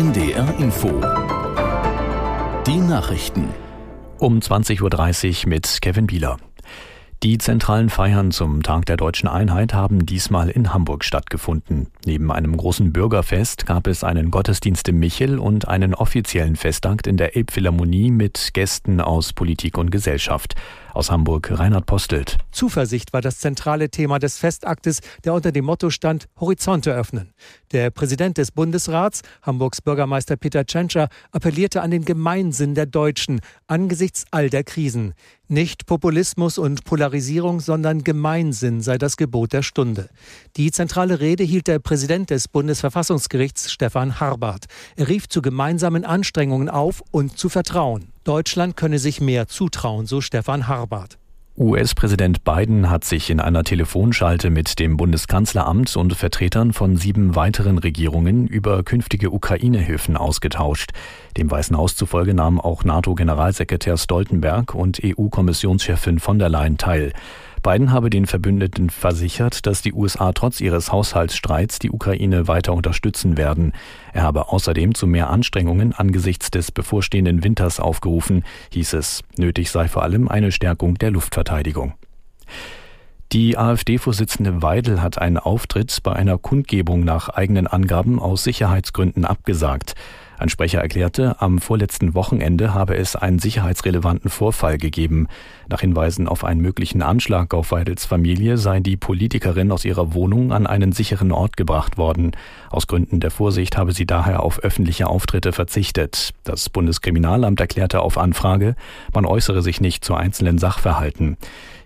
NDR Info. Die Nachrichten. Um 20.30 Uhr mit Kevin Bieler. Die zentralen Feiern zum Tag der deutschen Einheit haben diesmal in Hamburg stattgefunden. Neben einem großen Bürgerfest gab es einen Gottesdienst im Michel und einen offiziellen Festakt in der Elbphilharmonie mit Gästen aus Politik und Gesellschaft. Aus Hamburg Reinhard Postelt. Zuversicht war das zentrale Thema des Festaktes, der unter dem Motto stand Horizonte öffnen. Der Präsident des Bundesrats, Hamburgs Bürgermeister Peter Tschentscher, appellierte an den Gemeinsinn der Deutschen angesichts all der Krisen. Nicht Populismus und Polarisierung, sondern Gemeinsinn sei das Gebot der Stunde. Die zentrale Rede hielt der Präsident des Bundesverfassungsgerichts Stefan Harbart. Er rief zu gemeinsamen Anstrengungen auf und zu Vertrauen. Deutschland könne sich mehr zutrauen, so Stefan Harbart. US-Präsident Biden hat sich in einer Telefonschalte mit dem Bundeskanzleramt und Vertretern von sieben weiteren Regierungen über künftige Ukraine-Hilfen ausgetauscht. Dem Weißen Haus zufolge nahm auch NATO-Generalsekretär Stoltenberg und EU-Kommissionschefin von der Leyen teil. Biden habe den Verbündeten versichert, dass die USA trotz ihres Haushaltsstreits die Ukraine weiter unterstützen werden. Er habe außerdem zu mehr Anstrengungen angesichts des bevorstehenden Winters aufgerufen, hieß es. Nötig sei vor allem eine Stärkung der Luftverteidigung. Die AfD-Vorsitzende Weidel hat einen Auftritt bei einer Kundgebung nach eigenen Angaben aus Sicherheitsgründen abgesagt. Ein Sprecher erklärte, am vorletzten Wochenende habe es einen sicherheitsrelevanten Vorfall gegeben. Nach Hinweisen auf einen möglichen Anschlag auf Weidels Familie sei die Politikerin aus ihrer Wohnung an einen sicheren Ort gebracht worden. Aus Gründen der Vorsicht habe sie daher auf öffentliche Auftritte verzichtet. Das Bundeskriminalamt erklärte auf Anfrage, man äußere sich nicht zu einzelnen Sachverhalten.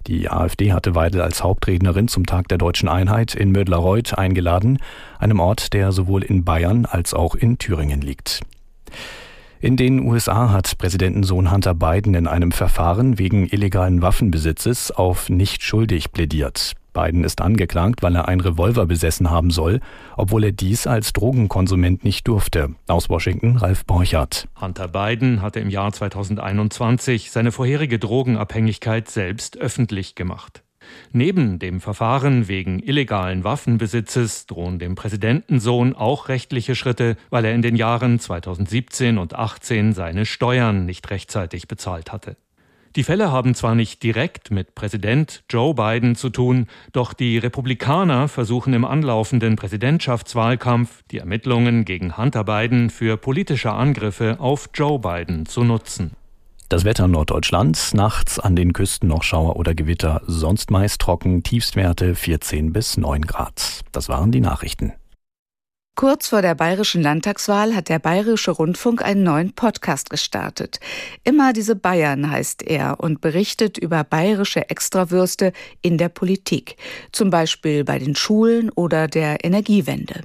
Die AfD hatte Weidel als Hauptrednerin zum Tag der deutschen Einheit in Mödlareuth eingeladen, einem Ort, der sowohl in Bayern als auch in Thüringen liegt. In den USA hat Präsidentensohn Hunter Biden in einem Verfahren wegen illegalen Waffenbesitzes auf nicht schuldig plädiert. Biden ist angeklagt, weil er einen Revolver besessen haben soll, obwohl er dies als Drogenkonsument nicht durfte. Aus Washington Ralf Borchardt. Hunter Biden hatte im Jahr 2021 seine vorherige Drogenabhängigkeit selbst öffentlich gemacht. Neben dem Verfahren wegen illegalen Waffenbesitzes drohen dem Präsidentensohn auch rechtliche Schritte, weil er in den Jahren 2017 und 2018 seine Steuern nicht rechtzeitig bezahlt hatte. Die Fälle haben zwar nicht direkt mit Präsident Joe Biden zu tun, doch die Republikaner versuchen im anlaufenden Präsidentschaftswahlkampf die Ermittlungen gegen Hunter Biden für politische Angriffe auf Joe Biden zu nutzen. Das Wetter Norddeutschlands, nachts an den Küsten noch Schauer oder Gewitter, sonst meist trocken, Tiefstwerte 14 bis 9 Grad. Das waren die Nachrichten. Kurz vor der bayerischen Landtagswahl hat der Bayerische Rundfunk einen neuen Podcast gestartet. Immer diese Bayern heißt er und berichtet über bayerische Extrawürste in der Politik, zum Beispiel bei den Schulen oder der Energiewende.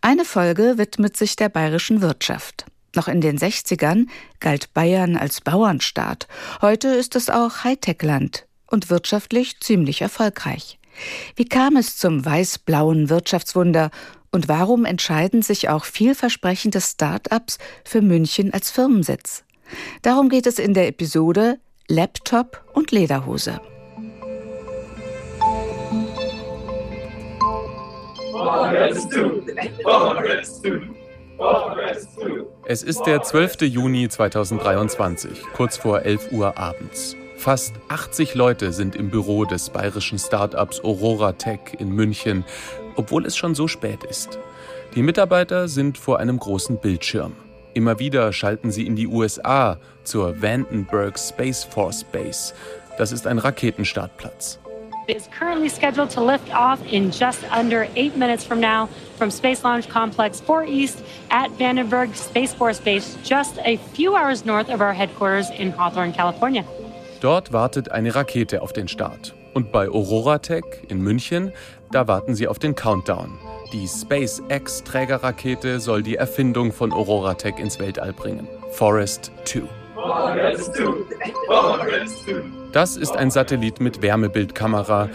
Eine Folge widmet sich der bayerischen Wirtschaft. Noch in den 60ern galt Bayern als Bauernstaat. Heute ist es auch Hightech-Land und wirtschaftlich ziemlich erfolgreich. Wie kam es zum weiß-blauen Wirtschaftswunder und warum entscheiden sich auch vielversprechende Start-ups für München als Firmensitz? Darum geht es in der Episode Laptop und Lederhose. Es ist der 12. Juni 2023, kurz vor 11 Uhr abends. Fast 80 Leute sind im Büro des bayerischen Startups Aurora Tech in München, obwohl es schon so spät ist. Die Mitarbeiter sind vor einem großen Bildschirm. Immer wieder schalten sie in die USA zur Vandenberg Space Force Base. Das ist ein Raketenstartplatz. Is currently scheduled to lift off in just under eight minutes from now from Space Launch Complex 4 East at Vandenberg Space Force Base, just a few hours north of our headquarters in Hawthorne, California. Dort wartet eine Rakete auf den Start. Und bei Aurora Tech in München, da warten sie auf den Countdown. Die SpaceX-Trägerrakete soll die Erfindung von Aurora Tech ins Weltall bringen. Forest 2. Das ist ein Satellit mit Wärmebildkamera,